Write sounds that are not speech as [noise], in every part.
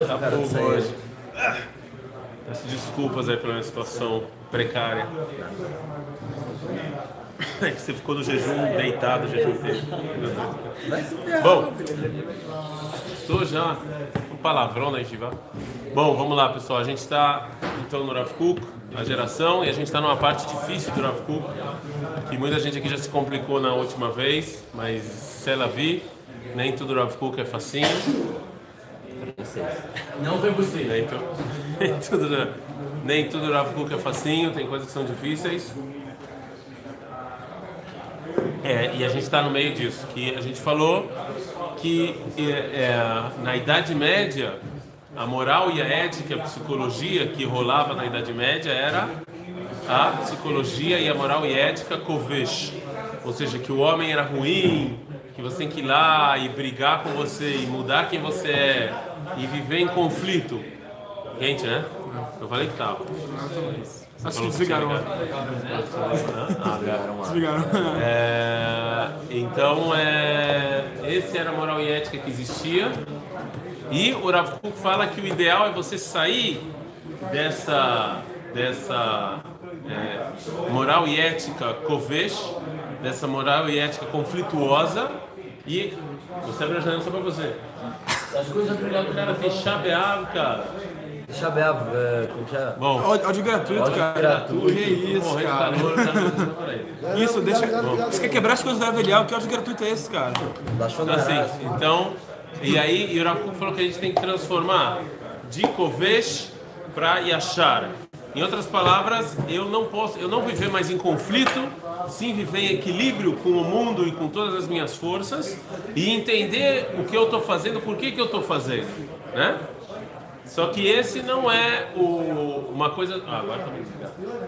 Tá pouco hoje. Peço desculpas aí pela minha situação precária. [laughs] É que você ficou no jejum deitado o jejum inteiro. Bom, estou já um palavrão na Jiva. Bom, vamos lá, pessoal. A gente está então no Rav Kuk, a geração, e a gente está numa parte difícil do Rav Kuk, que muita gente aqui já se complicou na última vez, mas se ela vi, nem tudo Rav Kuk é facinho. Não foi possível. Nem, tu, nem tudo, [laughs] nem tudo Rav Kuk é facinho, tem coisas que são difíceis. É, e a gente está no meio disso, que a gente falou que é, é, na Idade Média a moral e a ética, a psicologia que rolava na Idade Média era a psicologia e a moral e ética kovesh, ou seja, que o homem era ruim, que você tem que ir lá e brigar com você e mudar quem você é e viver em conflito. Quente, né? Eu falei que tava. Acho que desligaram. Ah, Desligaram. É, então, é, esse era a moral e ética que existia. E o Rav Kuk fala que o ideal é você sair dessa, dessa é, moral e ética kovesh, dessa moral e ética conflituosa. E você abre a janela só pra você. As coisas brilhando, cara, tem chabeado, cara. Deixa eu ver, eh, como chama? Bom, Ódio, gratuito, Ódio cara. gratuito. Que isso, cara. calor, cara. [laughs] Isso, deixa. Você quer quebrar as coisas da Avelial? Que ódio gratuito é esse, cara? Então, assim, então, e aí e Kuk falou que a gente tem que transformar de Kovesh para Yashar. Em outras palavras, eu não posso, eu não viver mais em conflito, sim viver em equilíbrio com o mundo e com todas as minhas forças e entender o que eu estou fazendo, por que, que eu estou fazendo, né? Só que esse não é o, uma coisa. Ah, agora tá bem.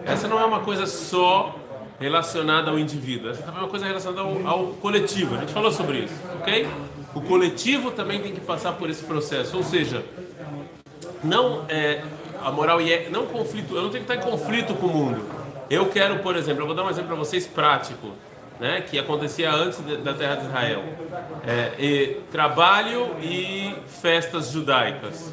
Essa não é uma coisa só relacionada ao indivíduo. Essa também é uma coisa relacionada ao, ao coletivo. A gente falou sobre isso, ok? O coletivo também tem que passar por esse processo. Ou seja, não é a moral e é não conflito. Eu não tenho que estar em conflito com o mundo. Eu quero, por exemplo, eu vou dar um exemplo para vocês prático, né? Que acontecia antes de- da Terra de Israel. É, e trabalho e festas judaicas.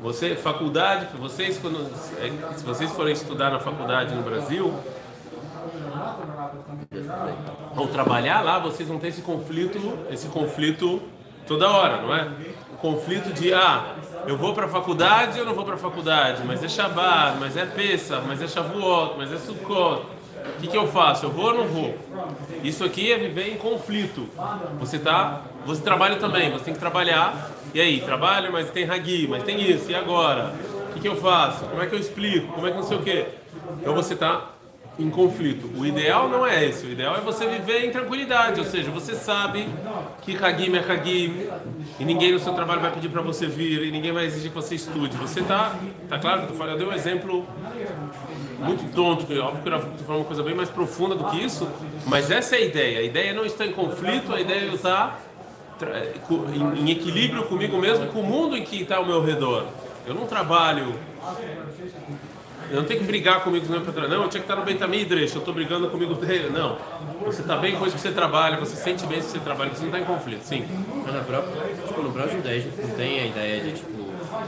Você, faculdade, vocês quando, é, se vocês forem estudar na faculdade no Brasil, ou trabalhar lá, vocês vão ter esse conflito, esse conflito toda hora, não é? O conflito de ah, eu vou para a faculdade ou não vou para a faculdade, mas é Shabbat, mas é Pesach, mas é Shavuot, mas é Sukkot. O que, que eu faço? Eu vou ou não vou? Isso aqui é viver em conflito. Você tá, você trabalha também, você tem que trabalhar. E aí, trabalho, mas tem Hagi, mas tem isso. E agora? O que, que eu faço? Como é que eu explico? Como é que não sei o quê? Então você está em conflito. O ideal não é esse. O ideal é você viver em tranquilidade. Ou seja, você sabe que Hagim é Hagim e ninguém no seu trabalho vai pedir para você vir e ninguém vai exigir que você estude. Você tá, tá claro que eu falei, eu dei um exemplo muito tonto, que óbvio que eu estou falando uma coisa bem mais profunda do que isso, mas essa é a ideia. A ideia é não estar em conflito, a ideia é estar em, em equilíbrio comigo mesmo e com o mundo em que está ao meu redor. Eu não trabalho. Eu não tenho que brigar comigo mesmo para Não, eu tinha que estar no Betamidresh, eu estou brigando comigo dele. Não. Você está bem com isso que você trabalha, você sente bem isso que você trabalha, você não está em conflito. Sim. Mas na própria, tipo, no próprio judaísmo não tem a ideia de, tipo,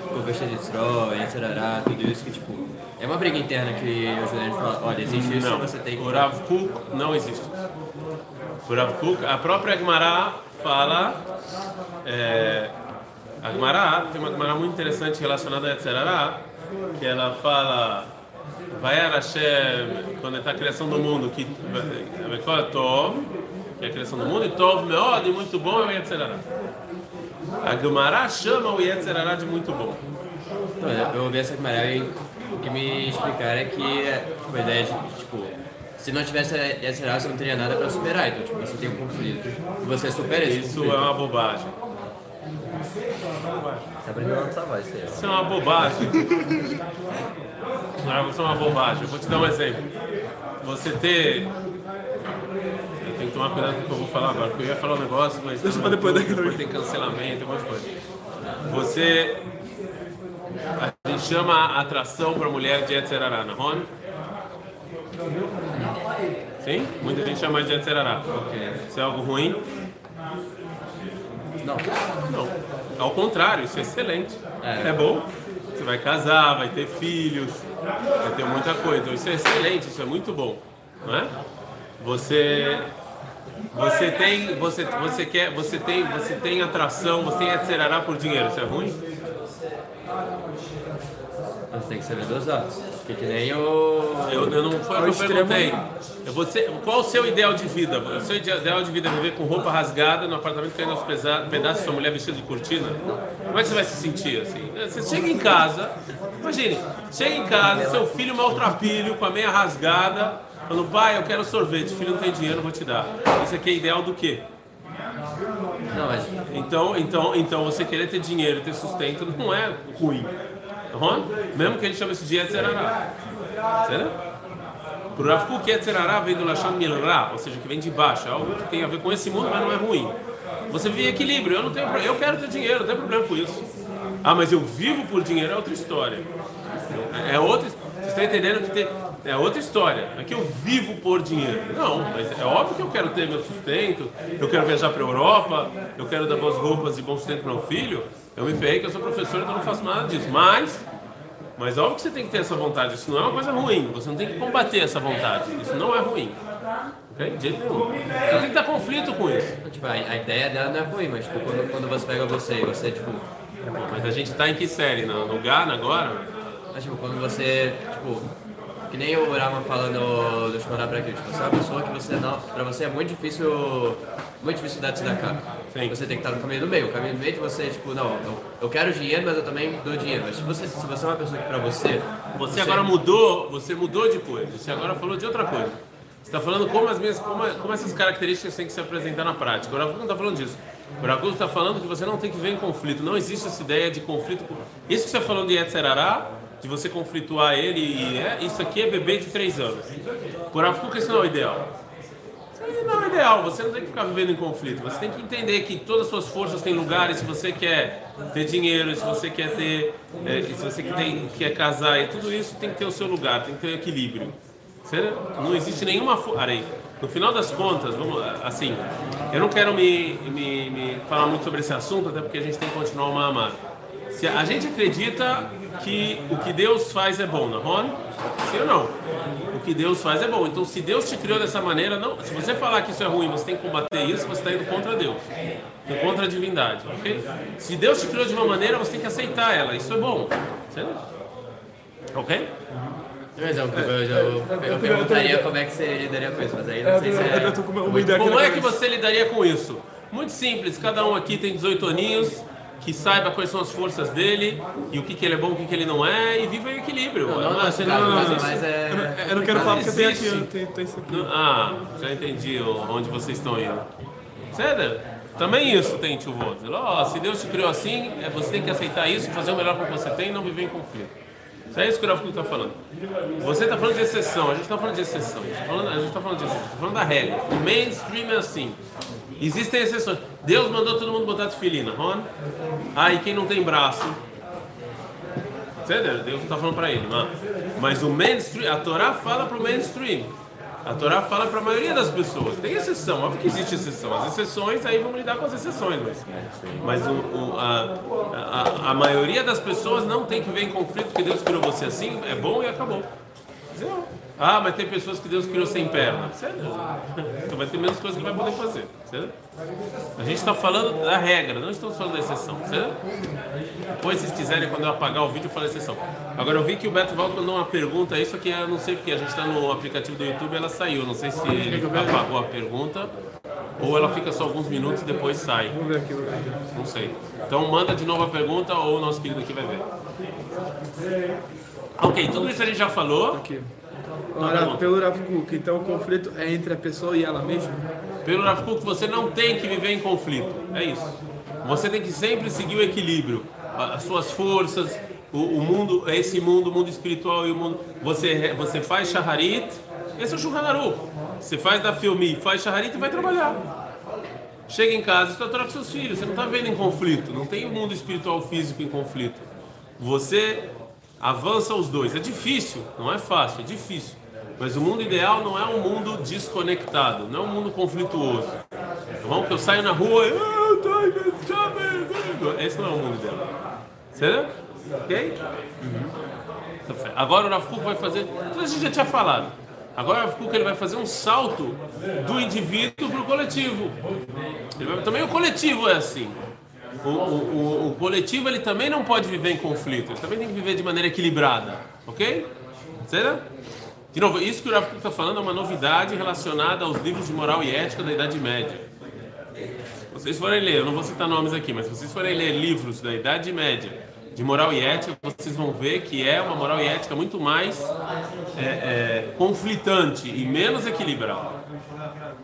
conversa de Troia, etc, tudo isso que, tipo, é uma briga interna que os judaísmos falam, olha, existe isso Não, você tem que... o Rav Kuk não existe. O Rav Kuk, a própria Agmará fala. É, a Agmará tem uma Agmará muito interessante relacionada a Yetzerará, que ela fala. Vayar Hashem, quando está a criação do mundo, que Vekol Tov, que é a criação do mundo, e Tov Meod, e muito bom é o Yetzerará. A Agmará chama o Yetzerará de muito bom. Então, eu ouvi essa camarada e o que me explicaram é que, é, tipo, a ideia de, tipo, se não tivesse raça, você não teria nada pra superar. Então, tipo, você tem um conflito você supera esse Isso conflito. é uma bobagem. Você aprendeu a voz, isso aí. Isso é uma bobagem. Não, isso é uma bobagem. Eu vou te dar um exemplo. Você ter. Eu tenho que tomar cuidado com o que eu vou falar agora, porque eu ia falar um negócio, mas. Deixa pra depois, depois, depois. tem cancelamento, um monte de coisa. Você. A gente chama a atração para mulher de Yetzerará, não é? Sim? Muita gente chama de Yetzerará. Isso é algo ruim? Não. Não. ao contrário, isso é excelente. É. bom. Você vai casar, vai ter filhos, vai ter muita coisa. Então, isso é excelente, isso é muito bom, não é? Você você tem, você, você quer, você tem, você tem atração, você tem etc por dinheiro, isso é ruim? Você tem que saber dosar. Porque que nem o. Eu, eu não foi o que eu perguntei. Você, qual o seu ideal de vida? O seu ideal de vida é viver com roupa rasgada no apartamento caindo aos pedaços, sua mulher vestida de cortina? Como é que você vai se sentir assim? Você chega em casa, imagine, chega em casa, seu filho maltrapilho, com a meia rasgada, falando, pai, eu quero sorvete, filho não tem dinheiro, vou te dar. Isso aqui é ideal do quê? Não, mas... Então, então, então você querer ter dinheiro, ter sustento, não é ruim. Mesmo que a gente chame isso de Yetzerará. Certo? Por Rav Kuk, Yetzerará vem do Lashon Milra, ou seja, que vem de baixo, é algo que tem a ver com esse mundo, mas não é ruim. Você vive equilíbrio, eu não tenho eu quero ter dinheiro, não tem problema com isso. Ah, mas eu vivo por dinheiro, é outra história. É outra. Você está entendendo que tem, é outra história. Aqui eu vivo por dinheiro. Não, mas é óbvio que eu quero ter meu sustento, eu quero viajar para a Europa, eu quero dar boas roupas e bom sustento para meu filho. Eu me ferrei que eu sou professor, então não faço nada disso. Mas, mas óbvio que você tem que ter essa vontade. Isso não é uma coisa ruim. Você não tem que combater essa vontade. Isso não é ruim. Ok? De jeito nenhum. Você tem que ter conflito com isso. Tipo, a, a, ideia dela não é ruim, mas tipo, quando, quando você pega você e você, tipo. Mas a gente tá em que série? No, no Ghana agora? Mas, tipo, quando você, tipo, que nem o Rama fala no, do Shmoná pra aqui, tipo, você é uma pessoa que você não, pra você é muito difícil, muito difícil dar tzedakah. Sim. Você tem que estar no caminho do meio. O caminho do meio de você, tipo, não, eu, eu quero dinheiro, mas eu também dou dinheiro. Mas se você, se você é uma pessoa que pra você... Você, você agora mudou, você mudou de coisa, você agora falou de outra coisa. Você está falando como, as minhas, como, como essas características têm que se apresentar na prática. O Rafa não está falando disso. O Rafa está falando que você não tem que ver em conflito. Não existe essa ideia de conflito. Isso que você está falando de Yetzerará, de você conflituar ele e é, isso aqui é bebê de 3 anos. Por Afuca isso não é o ideal. Isso não é o ideal, você não tem que ficar vivendo em conflito. Você tem que entender que todas as suas forças têm lugares, se você quer ter dinheiro, se você quer ter. É, se você tem, quer casar, e tudo isso tem que ter o seu lugar, tem que ter equilíbrio. Não existe nenhuma. Arei. No final das contas, vamos assim, eu não quero me, me, me falar muito sobre esse assunto, até porque a gente tem que continuar o Mahamar. Se a gente acredita que o que Deus faz é bom, não é? Sim ou não? O que Deus faz é bom. Então, se Deus te criou dessa maneira, não, se você falar que isso é ruim, você tem que combater isso, você está indo contra Deus, contra a divindade, ok? Se Deus te criou de uma maneira, você tem que aceitar ela. Isso é bom, certo? Ok? Mas eu, eu, eu, eu perguntaria como é que você lidaria com isso, mas aí não sei se é... Como é que você lidaria com isso? Muito simples, cada um aqui tem 18 aninhos, que saiba quais são as forças dele e o que, que ele é bom, o que, que ele não é, e viva em equilíbrio. Não, não, mas, não, não, mas, mas é... Eu não, eu não quero falar porque eu tenho aqui, tenho, tenho isso aqui. Ah, já entendi onde vocês estão indo. Sério? Também isso tem tio oh, Se Deus te criou assim, é, você tem que aceitar isso, fazer o melhor com o que você tem e não viver em conflito. Isso é isso que o Rafa está falando. Você está falando de exceção, a gente está falando de exceção. A gente está falando, de exceção, está falando da regra. O mainstream é assim. Existem exceções. Deus mandou todo mundo botar tefilina, Ron. Ah, e quem não tem braço? Entendeu? Deus não está falando para ele, mas, mas o mainstream, a Torá fala para o mainstream. A Torá fala para a maioria das pessoas. Tem exceção, óbvio que existe exceção. As exceções, aí vamos lidar com as exceções. Mas, mas o, o, a, a, a maioria das pessoas não tem que ver em conflito, porque Deus criou você assim, é bom e acabou. Entendeu? Ah, mas tem pessoas que Deus criou sem perna. Sério? Então [laughs] vai ter menos coisas que vai poder fazer. Certo? A gente está falando da regra, não estamos falando da exceção. Certo? Depois, se quiserem, quando eu apagar o vídeo, eu falo exceção. Agora, eu vi que o Beto Valdo mandou uma pergunta, isso aqui eu não sei porque, a gente está no aplicativo do YouTube ela saiu. Não sei se ele apagou a pergunta ou ela fica só alguns minutos e depois sai. Não sei. Então, manda de novo a pergunta ou o nosso querido aqui vai ver. Ok, tudo isso a gente já falou. Aqui. Ora, pelo Rav Kuk, então o conflito é entre a pessoa e ela mesma? Pelo Rav Kuk, você não tem que viver em conflito. É isso. Você tem que sempre seguir o equilíbrio. As suas forças, o, o mundo, esse mundo, o mundo espiritual e o mundo. Você, você faz shaharit, esse é o Shulchan Você faz da filme, faz shaharit e vai trabalhar. Chega em casa, você está com seus filhos, você não está vendo em conflito, não tem o mundo espiritual físico em conflito. Você avança os dois. É difícil, não é fácil, é difícil. Mas o mundo ideal não é um mundo desconectado, não é um mumundo conflituoso. Tá bom? Que eu saio na rua e. Tá, esse não é o mundo dela. Certo? Ok? Tá certo. Agora o Rav vai fazer. Tudo a gente já tinha falado. Agora o Rav ele vai fazer um salto do indivíduo para o coletivo. Vai- Também o coletivo é assim. O, o, o, o coletivo ele também não pode viver em conflito. Ele também tem que viver de maneira equilibrada. Ok? Certo? De novo, isso que o Rav Kuk está falando é uma novidade relacionada aos livros de moral e ética da Idade Média. Vocês forem ler, eu não vou citar nomes aqui, mas se vocês forem ler livros da Idade Média de moral e ética, vocês vão ver que é uma moral e ética muito mais é, é, conflitante e menos equilibrada.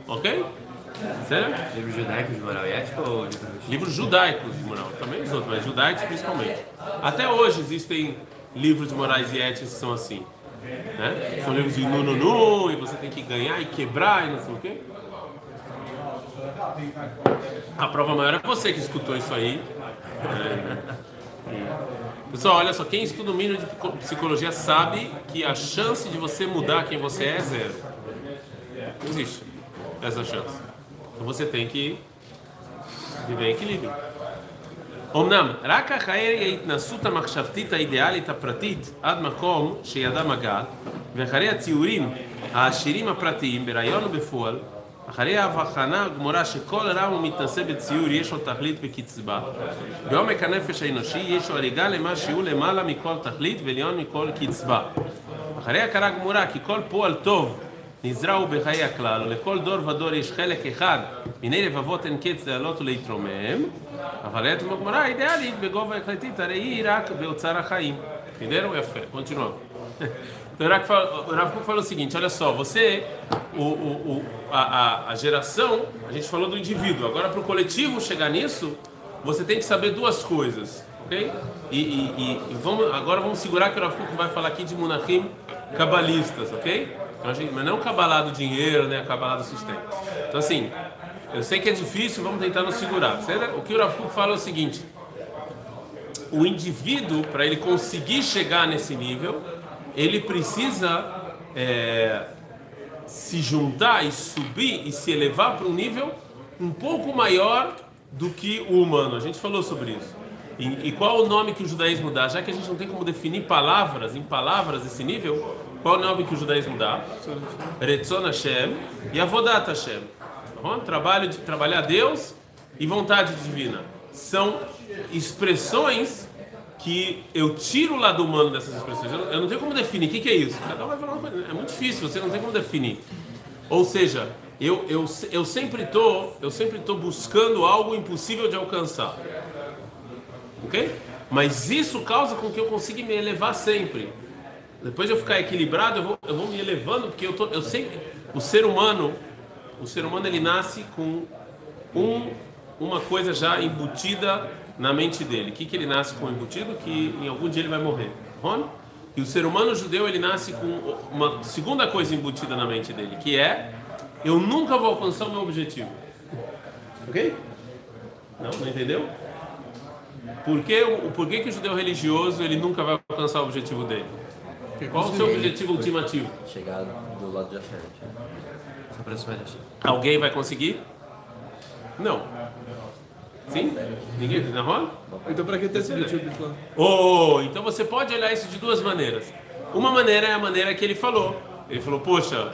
Ok? Certo? Livro judaico de moral e ética ou livro Livros judaicos de moral, também os outros, mas judaicos principalmente. Até hoje existem livros de morais e éticas que são assim. Né? São livros de nu, nu, nu, e você tem que ganhar e quebrar e não sei o quê. A prova maior é você que escutou isso aí. É. Pessoal, olha só, quem estuda o mínimo de psicologia sabe que a chance de você mudar quem você é é zero. Existe essa chance. Então você tem que viver em equilíbrio. אמנם, רק אחרי ההתנסות המחשבתית האידיאלית הפרטית עד מקום שידע מגעת, ואחרי הציורים העשירים הפרטיים ברעיון ובפועל, אחרי ההבחנה הגמורה שכל רם ומתנשא בציור יש לו תכלית וקצבה, בעומק הנפש האנושי יש לו הריגה למה שהוא למעלה מכל תכלית ועליון מכל קצבה. אחרי הכרה גמורה כי כל פועל טוב נזרע הוא בחיי הכלל, ולכל דור ודור יש חלק אחד Mineire avot en ketz dealot leitromem, avalet magmara idealit begova ecletit arei irak beotzar achaim. Entenderam? É fé. Continua. Então, o Rav Kuk falou o seguinte: olha só, você, o, o, a, a geração, a gente falou do indivíduo, agora para o coletivo chegar nisso, você tem que saber duas coisas, ok? E, e, e vamos, agora vamos segurar que o Rav Kuk vai falar aqui de Munachim cabalistas, ok? Então, gente, mas não cabalado dinheiro, né? cabalado sustento. Então, assim, eu sei que é difícil, vamos tentar nos segurar. O que o Rav fala é o seguinte: o indivíduo, para ele conseguir chegar nesse nível, ele precisa é, se juntar e subir e se elevar para um nível um pouco maior do que o humano. A gente falou sobre isso. E, e qual o nome que o judaísmo dá? Já que a gente não tem como definir palavras, em palavras esse nível, qual o nome que o judaísmo dá? Retzon Hashem e Avodat Hashem. Trabalho de trabalhar Deus e vontade divina. São expressões que eu tiro o lado humano dessas expressões. Eu não, eu não tenho como definir. O que, que é isso? Cada um vai falar uma coisa. É muito difícil, você não tem como definir. Ou seja, eu, eu, eu sempre tô, eu sempre tô buscando algo impossível de alcançar. Ok? Mas isso causa com que eu consiga me elevar sempre. Depois de eu ficar equilibrado, eu vou, eu vou me elevando, porque eu, tô, eu sempre. O ser humano, o ser humano ele nasce com um, uma coisa já embutida na mente dele. O que, que ele nasce com embutido? Que em algum dia ele vai morrer. Ron? E o ser humano judeu ele nasce com uma segunda coisa embutida na mente dele, que é eu nunca vou alcançar o meu objetivo. Ok? Não, não entendeu? Por que, o- por que, que o judeu religioso ele nunca vai alcançar o objetivo dele? Qual o seu objetivo ultimativo? Chegar do lado de Hashem. Aproximar da China. Alguém vai conseguir? Não. Sim? Ninguém? Na roda? Então pra que ter esse? Oh, então você pode olhar isso de duas maneiras. Uma maneira é a maneira que ele falou. Ele falou, poxa,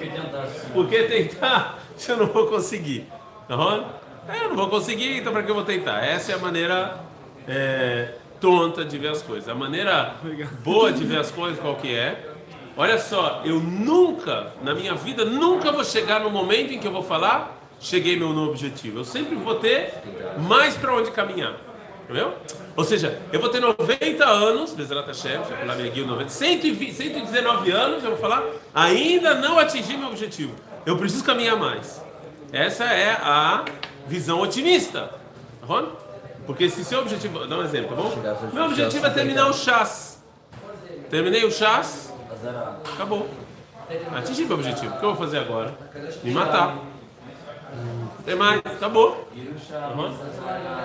por que tentar se [laughs] eu não vou conseguir? Tá bom? É, eu não vou conseguir, então para que eu vou tentar? Essa é a maneira é, tonta de ver as coisas. A maneira boa de ver as coisas, qual que é? Olha só, eu nunca, na minha vida, nunca vou chegar no momento em que eu vou falar, cheguei meu no objetivo. Eu sempre vou ter mais para onde caminhar. Entendeu? Ou seja, eu vou ter 90 anos, Bezerat Hashem, Shekolah Megil, 90, 120, 119 anos, eu vou falar, ainda não atingi meu objetivo. Eu preciso caminhar mais. Essa é a visão otimista. Tá? Porque se seu objetivo. Dar um exemplo, tá bom? Meu objetivo é terminar o chás. Terminei o chás, acabou. Atingi meu objetivo. O que eu vou fazer agora? Me matar. Tem mais, acabou. Uhum.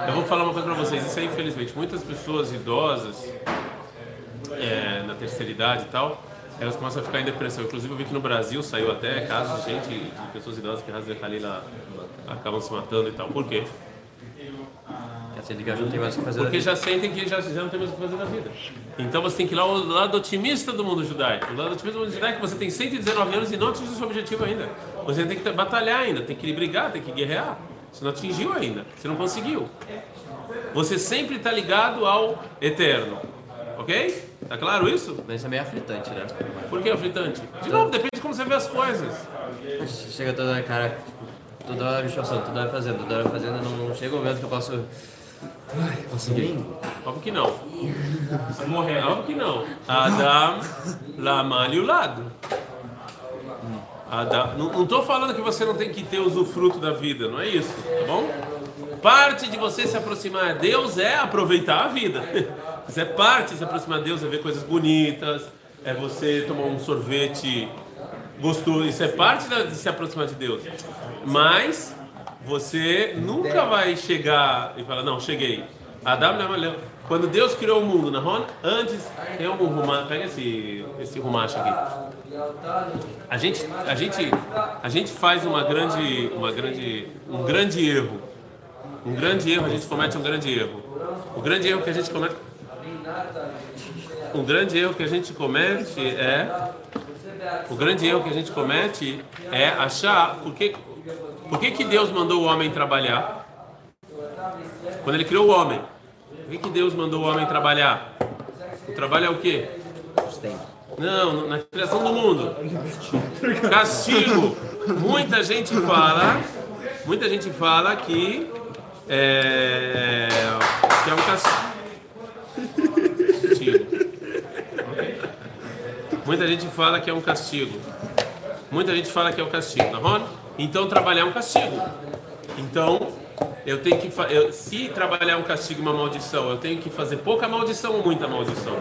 Eu vou falar uma coisa pra vocês, isso aí infelizmente, muitas pessoas idosas, é, na terceira idade e tal, elas começam a ficar em depressão. Inclusive eu vi que no Brasil saiu até casos de gente, de pessoas idosas que Hazre Khalila acabam se matando e tal. Por quê? Sendo que já não tem mais o que fazer. Porque já sentem que já, já não tem mais o que fazer na vida. Então você tem que ir lá ao lado otimista do mundo judaico. O lado otimista do mundo judaico, você tem 119 anos e não atingiu seu objetivo ainda. Você tem que batalhar ainda, tem que brigar, tem que guerrear. Você não atingiu ainda, você não conseguiu. Você sempre está ligado ao eterno. Ok? Tá claro isso? Mas isso é meio aflitante, né? Por que aflitante? De novo, depende de como você vê as coisas. Chega toda hora, cara, tipo, toda hora me esforçando, toda hora fazendo, toda hora fazendo, não chega o momento que eu posso. Ai, consegui. Óbvio que não. Morrer. Óbvio que não. Adam Lamal e o lado. Adam, não, não tô falando que você não tem que ter usufruto da vida, não é isso, tá bom? Parte de você se aproximar a Deus é aproveitar a vida. [laughs] Isso é parte de se aproximar a Deus, é ver coisas bonitas, é você tomar um sorvete gostoso. Isso é parte de se aproximar de Deus. Mas você nunca vai chegar e falar, não, cheguei. Adam Lamal quando Deus criou o mundo, na antes tem um rumacho, pega esse esse rumacho aqui. A gente, a gente, a gente faz uma grande, uma grande, um grande erro. Um grande erro, a gente comete um grande erro. O grande erro que a gente comete, um grande erro que a gente comete é, o grande erro que a gente comete é achar por que, por que, que Deus mandou o homem trabalhar? Quando ele criou o homem, por que, que Deus mandou o homem trabalhar? O trabalho é o quê? Sustento. Não, na criação do mundo. Castigo. Muita gente fala, muita gente fala que é, que é um castigo. Muita gente fala que é um castigo. Muita gente fala que é um castigo, tá bom? Então trabalhar é um castigo. Então eu tenho que eu, se trabalhar é um castigo e uma maldição, eu tenho que fazer pouca maldição ou muita maldição?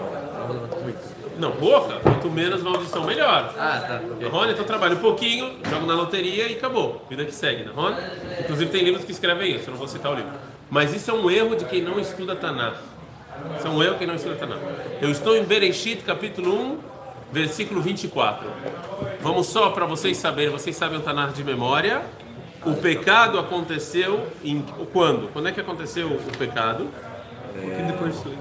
Não, pouca. Quanto menos maldição, melhor. Ah, tá. ok. Rony, então trabalho um pouquinho, jogo na loteria e acabou. Vida que segue, né, Rony? Inclusive tem livros que escrevem isso, eu não vou citar o livro. Mas isso é um erro de quem não estuda Tanakh. Isso é um erro de quem não estuda Tanakh. Eu estou em Bereshit, capítulo 1, versículo 24. Vamos só para vocês saberem, vocês sabem o Tanakh de memória. O pecado aconteceu em quando? Quando é que aconteceu o pecado?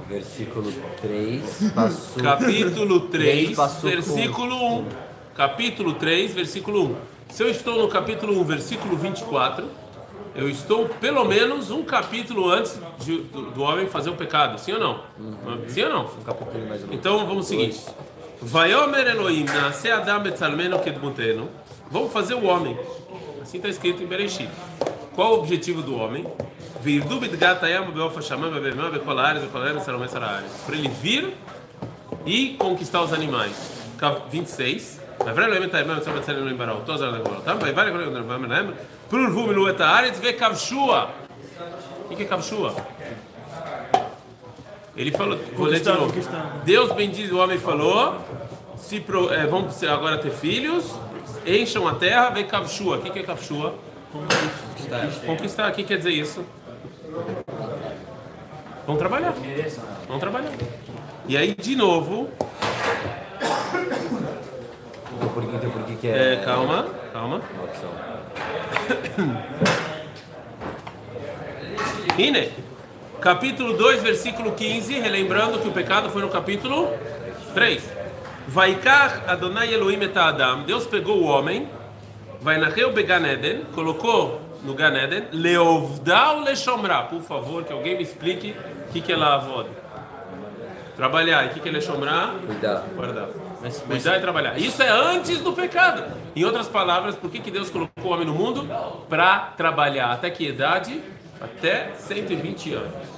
Versículo 3, passou. [laughs] Capítulo 3, passou versículo 1. Capítulo 3, versículo 1. Se eu estou no capítulo 1, versículo 24, eu estou pelo menos um capítulo antes de- do, do homem fazer o pecado. Sim ou não? Sim ou não? Um capítulo mais ou menos. Então vamos ao seguinte. Vayomer Elohim, nasce Adam betzalmeno kedmuteno. Vamos fazer o homem. Assim está escrito em Bereshit. Qual o objetivo do homem? Salomé sararetz. Para ele vir e conquistar os animais. Cap- 26. Vayvra Elohim et hayam betzalmeno betzalmeno Elohim barau. Toz aradem gvorotam. Vayvar Elohim et hayam betzalmeno Prurvu milu et haaretz vekavshua. O que é kavshua? Ele falou, vou ler de Conquistar, novo. conquistar. Deus bendiz o homem falou, se pro, é, vão agora ter filhos, encham a terra, vem kavshua. O que que é kavshua? Conquistar, o que quer dizer isso? Vão trabalhar. Vão trabalhar. E aí, de novo, por que, por que, que é, é, calma, calma. Ine, capítulo 2, versículo 15, relembrando que o pecado foi no capítulo 3. Vaikar Adonai Elohim et Adam, Deus pegou o homem, vai o Began Eden, colocou no Gan Eden, Leovdal Leshomra, por favor, que alguém me explique o que, que é Lavod. Trabalhar, e o que, que é Leshomra? Cuidar. Guardar. Mas, mas, Cuidar e trabalhar. Isso é antes do pecado. Em outras palavras, por que, que Deus colocou o homem no mundo? Para trabalhar. Até que idade? Até 120 anos.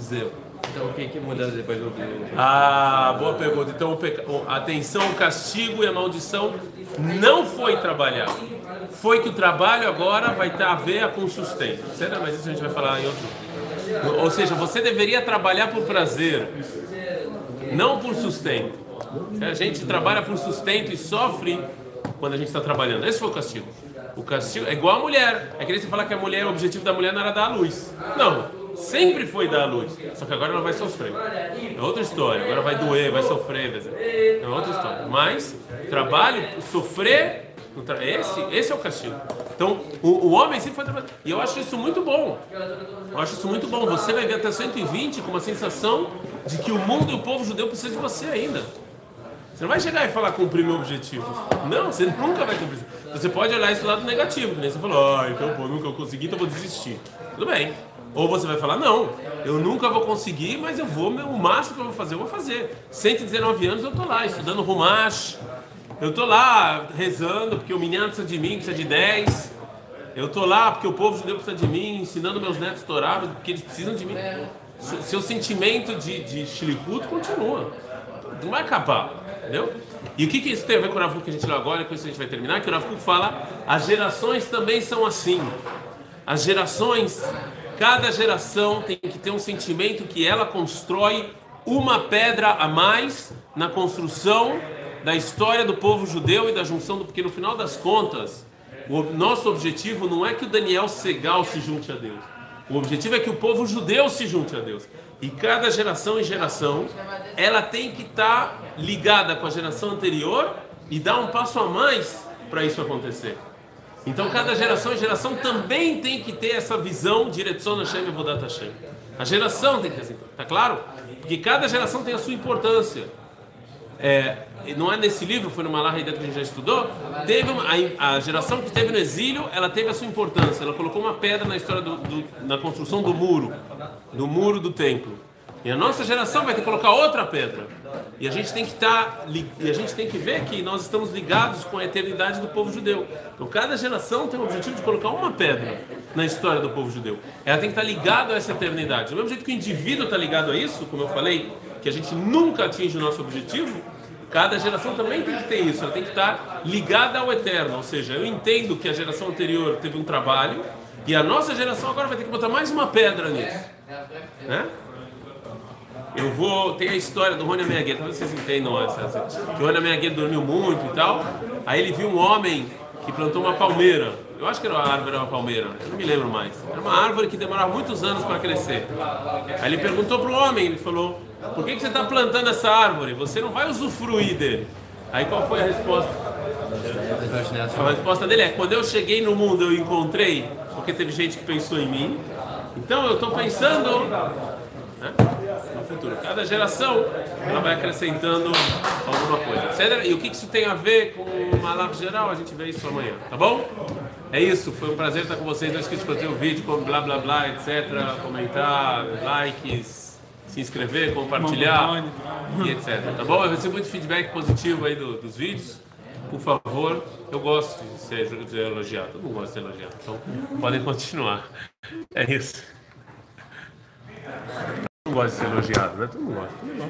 Zero. então o que que muda depois do... Ah, boa pergunta. Então, o peca... atenção, o castigo e a maldição não foi trabalhar. Foi que o trabalho agora vai ter a ver com sustento. Certo? Mas isso a gente vai falar em outro. Ou seja, você deveria trabalhar por prazer, não por sustento. A gente trabalha por sustento e sofre quando a gente está trabalhando. Esse foi o castigo. O castigo é igual a mulher. É que nem você falar que a mulher, o objetivo da mulher não era dar a luz. Não, sempre foi dar a luz. Só que agora ela vai sofrer. É outra história. Agora vai doer, vai sofrer. É outra história. Mas trabalho, sofrer, esse, esse é o castigo. Então, o, o homem sempre foi trabalhar. E eu acho isso muito bom. Eu acho isso muito bom. Você vai ver até 120 com uma sensação de que o mundo e o povo judeu precisam de você ainda. Você não vai chegar e falar cumprir meu objetivo. Não, você nunca vai cumprir. Você pode olhar esse lado negativo, né? Você fala, ah, então pô, nunca consegui, então vou desistir. Tudo bem. Ou você vai falar, não, eu nunca vou conseguir, mas eu vou, o máximo que eu vou fazer, eu vou fazer. 119 anos eu tô lá, estudando Rumash, eu tô lá rezando, porque o menino precisa de mim, precisa de 10. Eu tô lá porque o povo judeu precisa de mim, ensinando meus netos torados, porque eles precisam de mim. Seu sentimento de, de continua. Não vai acabar, entendeu? E o que, que isso tem a ver com o Rav que a gente leu agora, com isso a gente vai terminar? Que o Rav fala, as gerações também são assim. As gerações, cada geração tem que ter um sentimento que ela constrói uma pedra a mais na construção da história do povo judeu e da junção do porque no final das contas o nosso objetivo não é que o Daniel Segal se junte a Deus. O objetivo é que o povo judeu se junte a Deus. E cada geração em geração, ela tem que estar tá ligada com a geração anterior e dar um passo a mais para isso acontecer. Então cada geração em geração também tem que ter essa visão direção Hashem e Vodat Hashem. A geração tem que assim, tá claro? Porque cada geração tem a sua importância. É, não é nesse livro, foi numa larga que a gente já estudou, teve uma, a, a, geração que teve no exílio, ela teve a sua importância, ela colocou uma pedra na história do, do, na construção do muro, do muro do templo. E a nossa geração vai ter que colocar outra pedra. E a gente tem que estar tá, e a gente tem que ver que nós estamos ligados com a eternidade do povo judeu. Então cada geração tem o objetivo de colocar uma pedra na história do povo judeu. Ela tem que estar tá ligada a essa eternidade. Do mesmo jeito que o indivíduo está ligado a isso, como eu falei, que a gente nunca atinge o nosso objetivo, Cada geração também tem que ter isso, ela tem que estar ligada ao eterno. Ou seja, eu entendo que a geração anterior teve um trabalho e a nossa geração agora vai ter que botar mais uma pedra nisso. Né? Eu vou. Tem a história do Rony Meaguet, talvez vocês entendam essa. essa que o Rony Meaguet dormiu muito e tal. Aí ele viu um homem que plantou uma palmeira. Eu acho que era uma árvore, era uma palmeira, eu não me lembro mais. Era uma árvore que demorava muitos anos para crescer. Aí ele perguntou para o homem, ele falou: por que, que você está plantando essa árvore? Você não vai usufruir dele. Aí qual foi a resposta? A resposta dele é: quando eu cheguei no mundo, eu encontrei, porque teve gente que pensou em mim. Então eu estou pensando né, no futuro. Cada geração ela vai acrescentando alguma coisa. E o que isso tem a ver com o Malach geral? A gente vê isso amanhã, tá bom? É isso, foi um prazer estar com vocês. Não esqueça de curtir o vídeo, blá blá blá, etc. Comentar, likes se inscrever, compartilhar e etc. Tá bom? Eu recebo muito feedback positivo aí do, dos vídeos. Por favor, eu gosto de ser, de elogiado. Todo mundo gosta de ser elogiado. Então, podem continuar. É isso. Não gosta de ser elogiado, né? Todo mundo gosta. Todo mundo gosta.